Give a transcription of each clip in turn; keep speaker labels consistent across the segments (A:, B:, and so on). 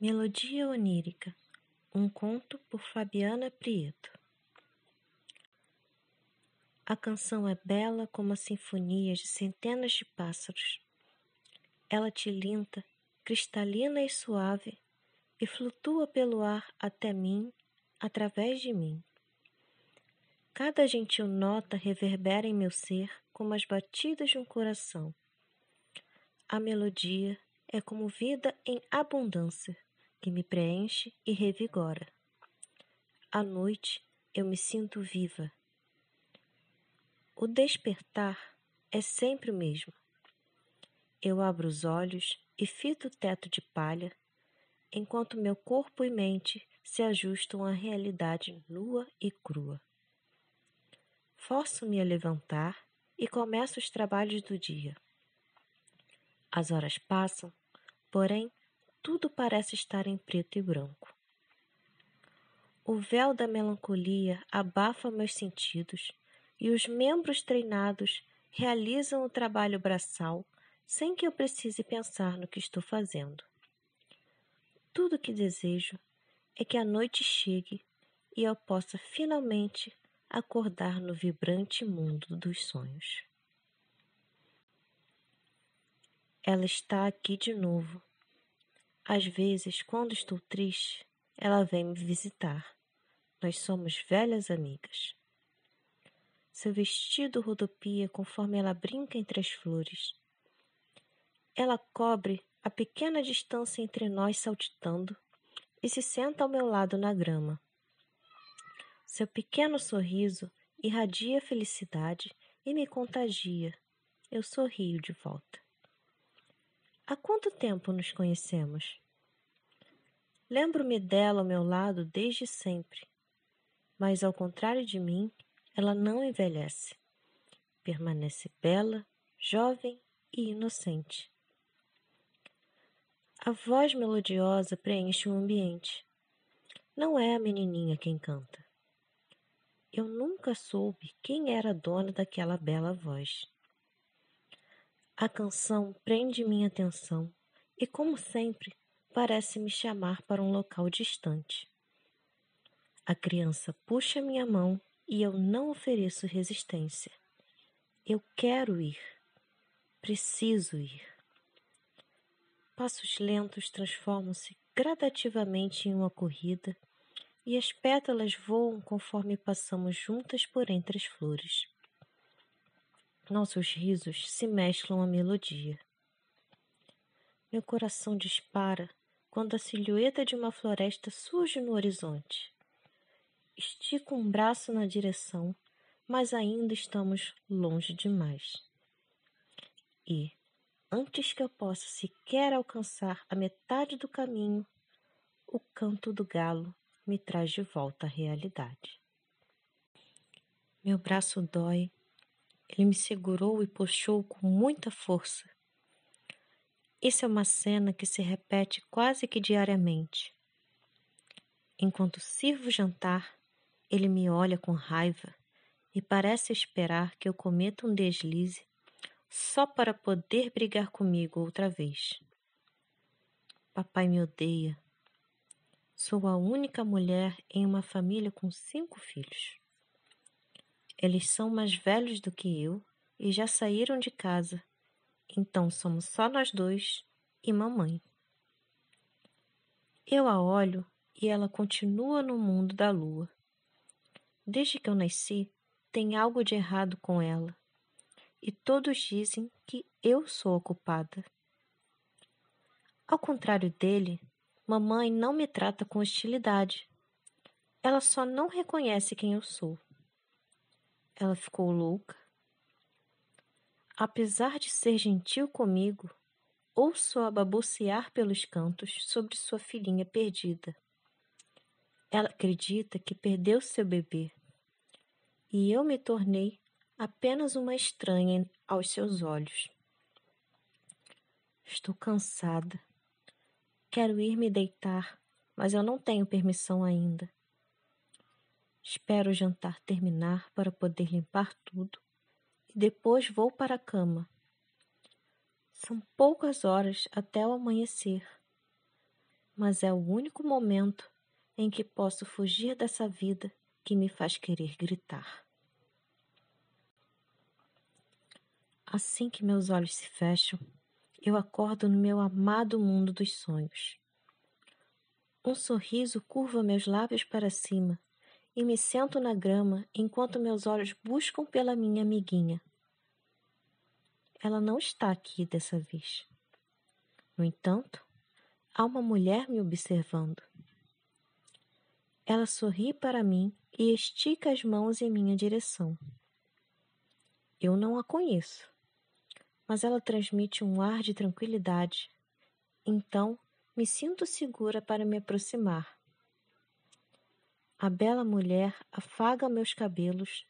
A: Melodia onírica. Um conto por Fabiana Prieto. A canção é bela como a sinfonia de centenas de pássaros. Ela tilinta, cristalina e suave, e flutua pelo ar até mim, através de mim. Cada gentil nota reverbera em meu ser como as batidas de um coração. A melodia é como vida em abundância que me preenche e revigora. À noite eu me sinto viva. O despertar é sempre o mesmo. Eu abro os olhos e fito o teto de palha, enquanto meu corpo e mente se ajustam à realidade nua e crua. Forço-me a levantar e começo os trabalhos do dia. As horas passam, porém tudo parece estar em preto e branco. O véu da melancolia abafa meus sentidos e os membros treinados realizam o trabalho braçal sem que eu precise pensar no que estou fazendo. Tudo o que desejo é que a noite chegue e eu possa finalmente acordar no vibrante mundo dos sonhos. Ela está aqui de novo, às vezes, quando estou triste, ela vem me visitar. Nós somos velhas amigas. Seu vestido rodopia conforme ela brinca entre as flores. Ela cobre a pequena distância entre nós saltitando e se senta ao meu lado na grama. Seu pequeno sorriso irradia felicidade e me contagia. Eu sorrio de volta. Há quanto tempo nos conhecemos? Lembro-me dela ao meu lado desde sempre, mas ao contrário de mim, ela não envelhece. Permanece bela, jovem e inocente. A voz melodiosa preenche o ambiente. Não é a menininha quem canta. Eu nunca soube quem era a dona daquela bela voz. A canção prende minha atenção e, como sempre, parece me chamar para um local distante. A criança puxa minha mão e eu não ofereço resistência. Eu quero ir. Preciso ir. Passos lentos transformam-se gradativamente em uma corrida e as pétalas voam conforme passamos juntas por entre as flores. Nossos risos se mesclam à melodia. Meu coração dispara quando a silhueta de uma floresta surge no horizonte. Estico um braço na direção, mas ainda estamos longe demais. E, antes que eu possa sequer alcançar a metade do caminho, o canto do galo me traz de volta à realidade. Meu braço dói ele me segurou e puxou com muita força. Isso é uma cena que se repete quase que diariamente. Enquanto sirvo jantar, ele me olha com raiva e parece esperar que eu cometa um deslize só para poder brigar comigo outra vez. Papai me odeia. Sou a única mulher em uma família com cinco filhos. Eles são mais velhos do que eu e já saíram de casa. Então somos só nós dois e mamãe. Eu a olho e ela continua no mundo da lua. Desde que eu nasci, tem algo de errado com ela. E todos dizem que eu sou a culpada. Ao contrário dele, mamãe não me trata com hostilidade. Ela só não reconhece quem eu sou. Ela ficou louca. Apesar de ser gentil comigo, ouço-a babucear pelos cantos sobre sua filhinha perdida. Ela acredita que perdeu seu bebê. E eu me tornei apenas uma estranha aos seus olhos. Estou cansada. Quero ir me deitar, mas eu não tenho permissão ainda. Espero o jantar terminar para poder limpar tudo e depois vou para a cama. São poucas horas até o amanhecer. mas é o único momento em que posso fugir dessa vida que me faz querer gritar. Assim que meus olhos se fecham, eu acordo no meu amado mundo dos sonhos. Um sorriso curva meus lábios para cima e me sento na grama enquanto meus olhos buscam pela minha amiguinha. Ela não está aqui dessa vez. No entanto, há uma mulher me observando. Ela sorri para mim e estica as mãos em minha direção. Eu não a conheço, mas ela transmite um ar de tranquilidade. Então, me sinto segura para me aproximar. A bela mulher afaga meus cabelos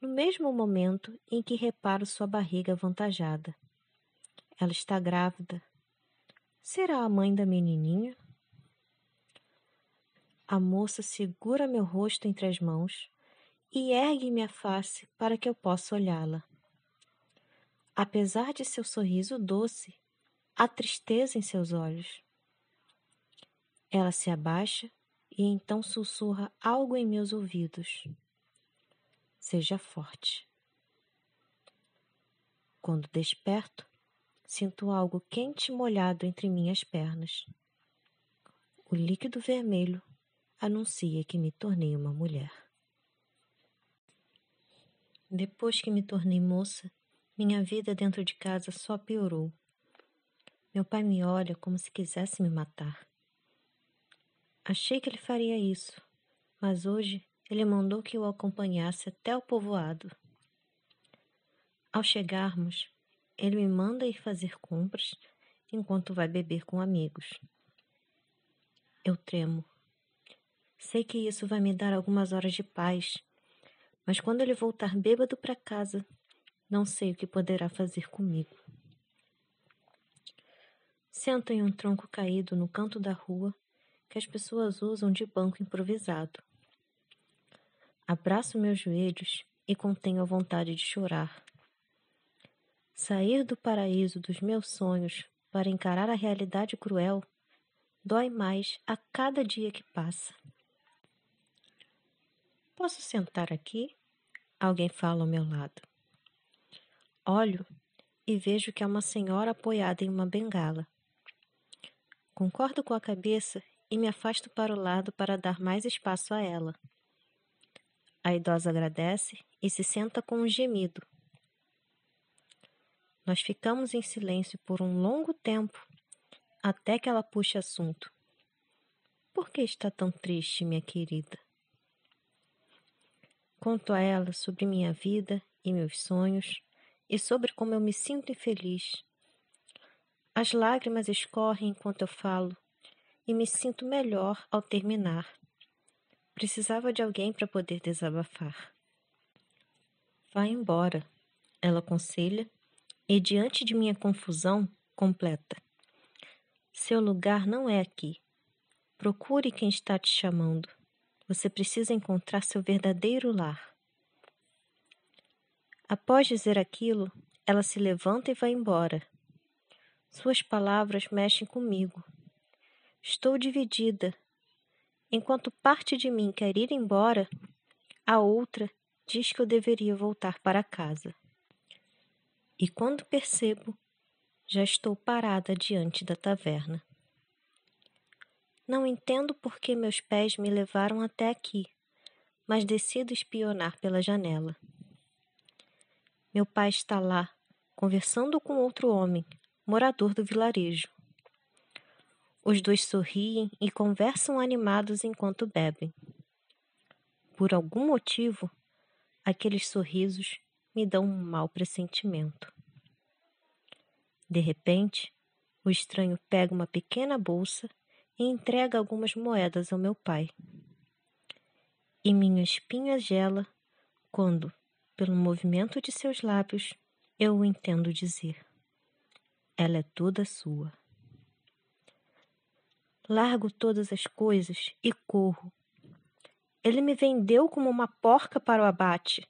A: no mesmo momento em que reparo sua barriga avantajada. Ela está grávida. Será a mãe da menininha? A moça segura meu rosto entre as mãos e ergue minha face para que eu possa olhá-la. Apesar de seu sorriso doce, há tristeza em seus olhos. Ela se abaixa e então sussurra algo em meus ouvidos. Seja forte. Quando desperto, sinto algo quente e molhado entre minhas pernas. O líquido vermelho anuncia que me tornei uma mulher. Depois que me tornei moça, minha vida dentro de casa só piorou. Meu pai me olha como se quisesse me matar. Achei que ele faria isso, mas hoje ele mandou que o acompanhasse até o povoado. Ao chegarmos, ele me manda ir fazer compras enquanto vai beber com amigos. Eu tremo. Sei que isso vai me dar algumas horas de paz, mas quando ele voltar bêbado para casa, não sei o que poderá fazer comigo. Sento em um tronco caído no canto da rua que as pessoas usam de banco improvisado. Abraço meus joelhos e contenho a vontade de chorar. Sair do paraíso dos meus sonhos para encarar a realidade cruel dói mais a cada dia que passa. Posso sentar aqui? Alguém fala ao meu lado. Olho e vejo que há uma senhora apoiada em uma bengala. Concordo com a cabeça e me afasto para o lado para dar mais espaço a ela. A idosa agradece e se senta com um gemido. Nós ficamos em silêncio por um longo tempo, até que ela puxe assunto. Por que está tão triste, minha querida? Conto a ela sobre minha vida e meus sonhos e sobre como eu me sinto infeliz. As lágrimas escorrem enquanto eu falo, e me sinto melhor ao terminar. Precisava de alguém para poder desabafar. Vá embora, ela aconselha, e diante de minha confusão, completa. Seu lugar não é aqui. Procure quem está te chamando. Você precisa encontrar seu verdadeiro lar. Após dizer aquilo, ela se levanta e vai embora. Suas palavras mexem comigo, Estou dividida. Enquanto parte de mim quer ir embora, a outra diz que eu deveria voltar para casa. E quando percebo, já estou parada diante da taverna. Não entendo por que meus pés me levaram até aqui, mas decido espionar pela janela. Meu pai está lá, conversando com outro homem, morador do vilarejo. Os dois sorriem e conversam animados enquanto bebem. Por algum motivo, aqueles sorrisos me dão um mau pressentimento. De repente, o estranho pega uma pequena bolsa e entrega algumas moedas ao meu pai. E minha espinha gela quando, pelo movimento de seus lábios, eu o entendo dizer: Ela é toda sua. Largo todas as coisas e corro. Ele me vendeu como uma porca para o abate.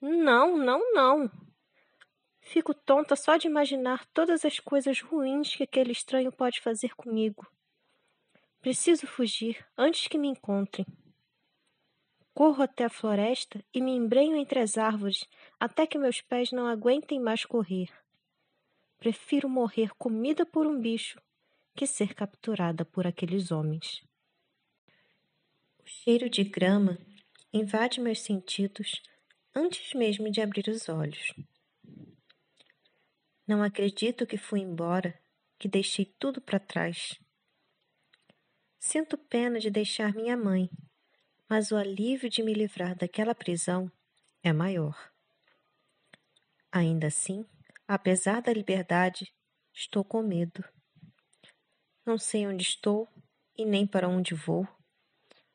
A: Não, não, não. Fico tonta só de imaginar todas as coisas ruins que aquele estranho pode fazer comigo. Preciso fugir antes que me encontrem. Corro até a floresta e me embrenho entre as árvores até que meus pés não aguentem mais correr. Prefiro morrer comida por um bicho que ser capturada por aqueles homens. O cheiro de grama invade meus sentidos antes mesmo de abrir os olhos. Não acredito que fui embora, que deixei tudo para trás. Sinto pena de deixar minha mãe, mas o alívio de me livrar daquela prisão é maior. Ainda assim, apesar da liberdade, estou com medo. Não sei onde estou e nem para onde vou.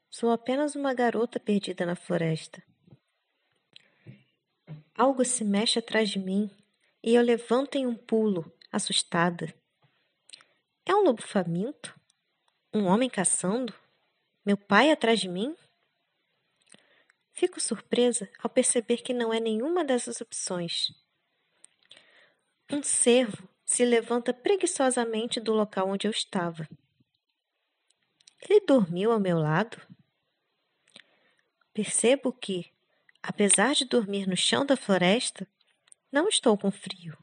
A: Sou apenas uma garota perdida na floresta. Algo se mexe atrás de mim e eu levanto em um pulo, assustada. É um lobo faminto? Um homem caçando? Meu pai atrás de mim? Fico surpresa ao perceber que não é nenhuma dessas opções. Um cervo se levanta preguiçosamente do local onde eu estava. Ele dormiu ao meu lado? Percebo que, apesar de dormir no chão da floresta, não estou com frio.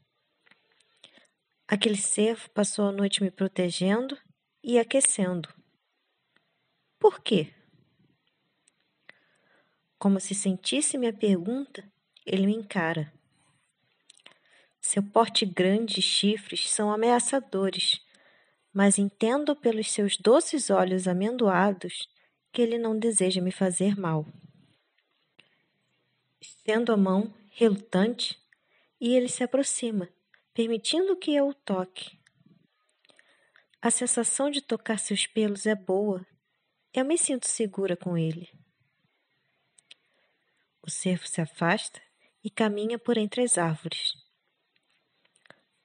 A: Aquele cervo passou a noite me protegendo e aquecendo. Por quê? Como se sentisse minha pergunta, ele me encara. Seu porte grande e chifres são ameaçadores, mas entendo pelos seus doces olhos amendoados que ele não deseja me fazer mal. Estendo a mão, relutante, e ele se aproxima, permitindo que eu o toque. A sensação de tocar seus pelos é boa. Eu me sinto segura com ele. O cervo se afasta e caminha por entre as árvores.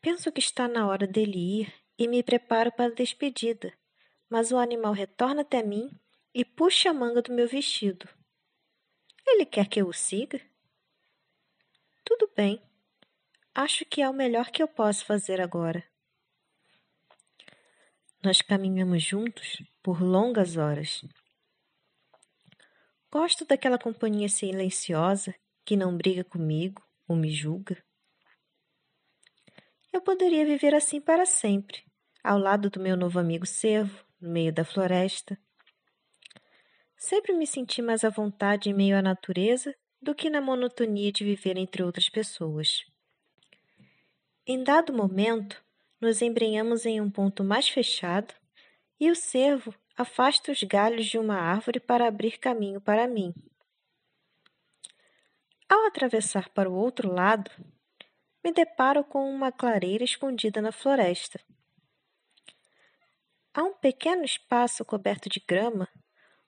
A: Penso que está na hora dele ir e me preparo para a despedida, mas o animal retorna até mim e puxa a manga do meu vestido. Ele quer que eu o siga? Tudo bem. Acho que é o melhor que eu posso fazer agora. Nós caminhamos juntos por longas horas. Gosto daquela companhia silenciosa que não briga comigo ou me julga. Eu poderia viver assim para sempre, ao lado do meu novo amigo cervo, no meio da floresta. Sempre me senti mais à vontade em meio à natureza do que na monotonia de viver entre outras pessoas. Em dado momento, nos embrenhamos em um ponto mais fechado e o cervo afasta os galhos de uma árvore para abrir caminho para mim. Ao atravessar para o outro lado, me deparo com uma clareira escondida na floresta. Há um pequeno espaço coberto de grama,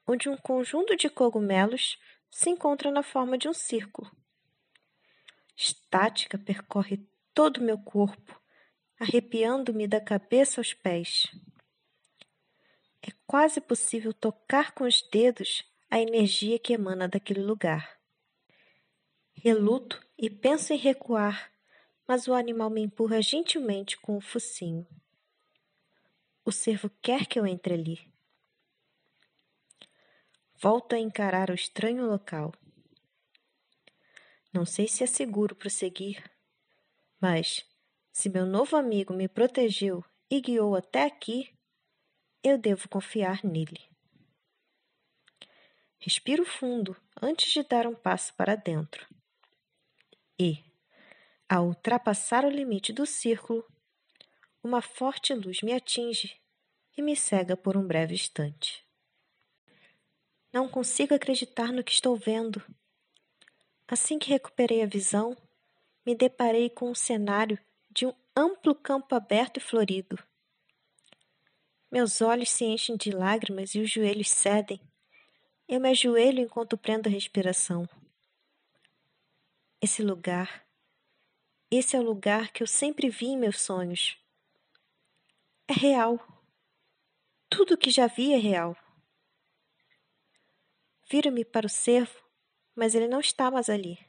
A: onde um conjunto de cogumelos se encontra na forma de um círculo. Estática percorre todo o meu corpo, arrepiando-me da cabeça aos pés. É quase possível tocar com os dedos a energia que emana daquele lugar. Reluto e penso em recuar, mas o animal me empurra gentilmente com o focinho. O cervo quer que eu entre ali. Volto a encarar o estranho local. Não sei se é seguro prosseguir, mas se meu novo amigo me protegeu e guiou até aqui, eu devo confiar nele. Respiro fundo antes de dar um passo para dentro. E, ao ultrapassar o limite do círculo, uma forte luz me atinge e me cega por um breve instante. Não consigo acreditar no que estou vendo. Assim que recuperei a visão, me deparei com um cenário de um amplo campo aberto e florido. Meus olhos se enchem de lágrimas e os joelhos cedem. Eu me ajoelho enquanto prendo a respiração. Esse lugar esse é o lugar que eu sempre vi em meus sonhos. É real. Tudo o que já vi é real. Viro-me para o cervo, mas ele não está mais ali.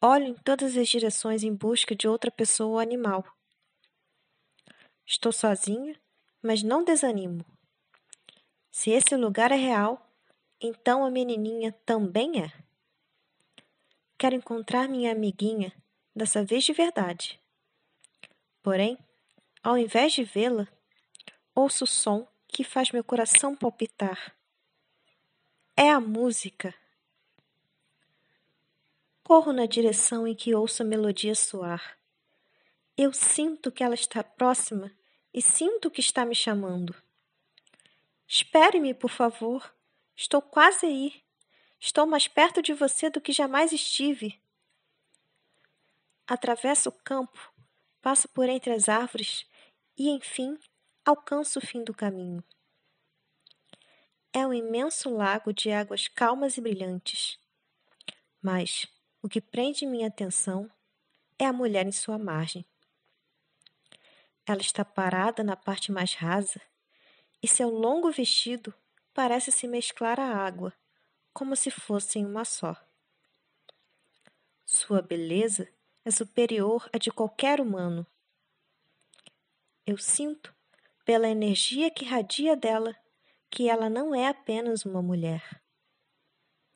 A: Olho em todas as direções em busca de outra pessoa ou animal. Estou sozinha, mas não desanimo. Se esse lugar é real, então a menininha também é. Quero encontrar minha amiguinha, dessa vez de verdade. Porém, ao invés de vê-la, ouço o som que faz meu coração palpitar. É a música. Corro na direção em que ouço a melodia soar. Eu sinto que ela está próxima e sinto que está me chamando. Espere-me, por favor. Estou quase aí. Estou mais perto de você do que jamais estive. Atravesso o campo, passo por entre as árvores e, enfim, alcanço o fim do caminho. É um imenso lago de águas calmas e brilhantes. Mas o que prende minha atenção é a mulher em sua margem. Ela está parada na parte mais rasa e seu longo vestido parece se mesclar à água como se fossem uma só. Sua beleza é superior à de qualquer humano. Eu sinto, pela energia que radia dela, que ela não é apenas uma mulher.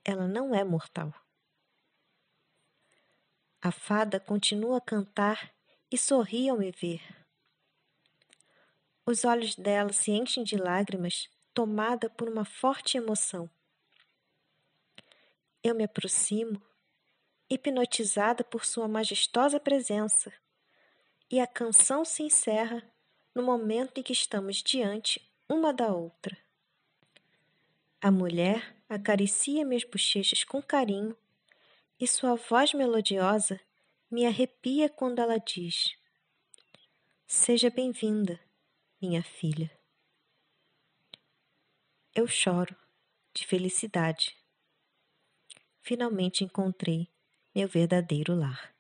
A: Ela não é mortal. A fada continua a cantar e sorri ao me ver. Os olhos dela se enchem de lágrimas, tomada por uma forte emoção. Eu me aproximo, hipnotizada por sua majestosa presença, e a canção se encerra no momento em que estamos diante uma da outra. A mulher acaricia minhas bochechas com carinho e sua voz melodiosa me arrepia quando ela diz: Seja bem-vinda, minha filha. Eu choro de felicidade finalmente encontrei meu verdadeiro lar.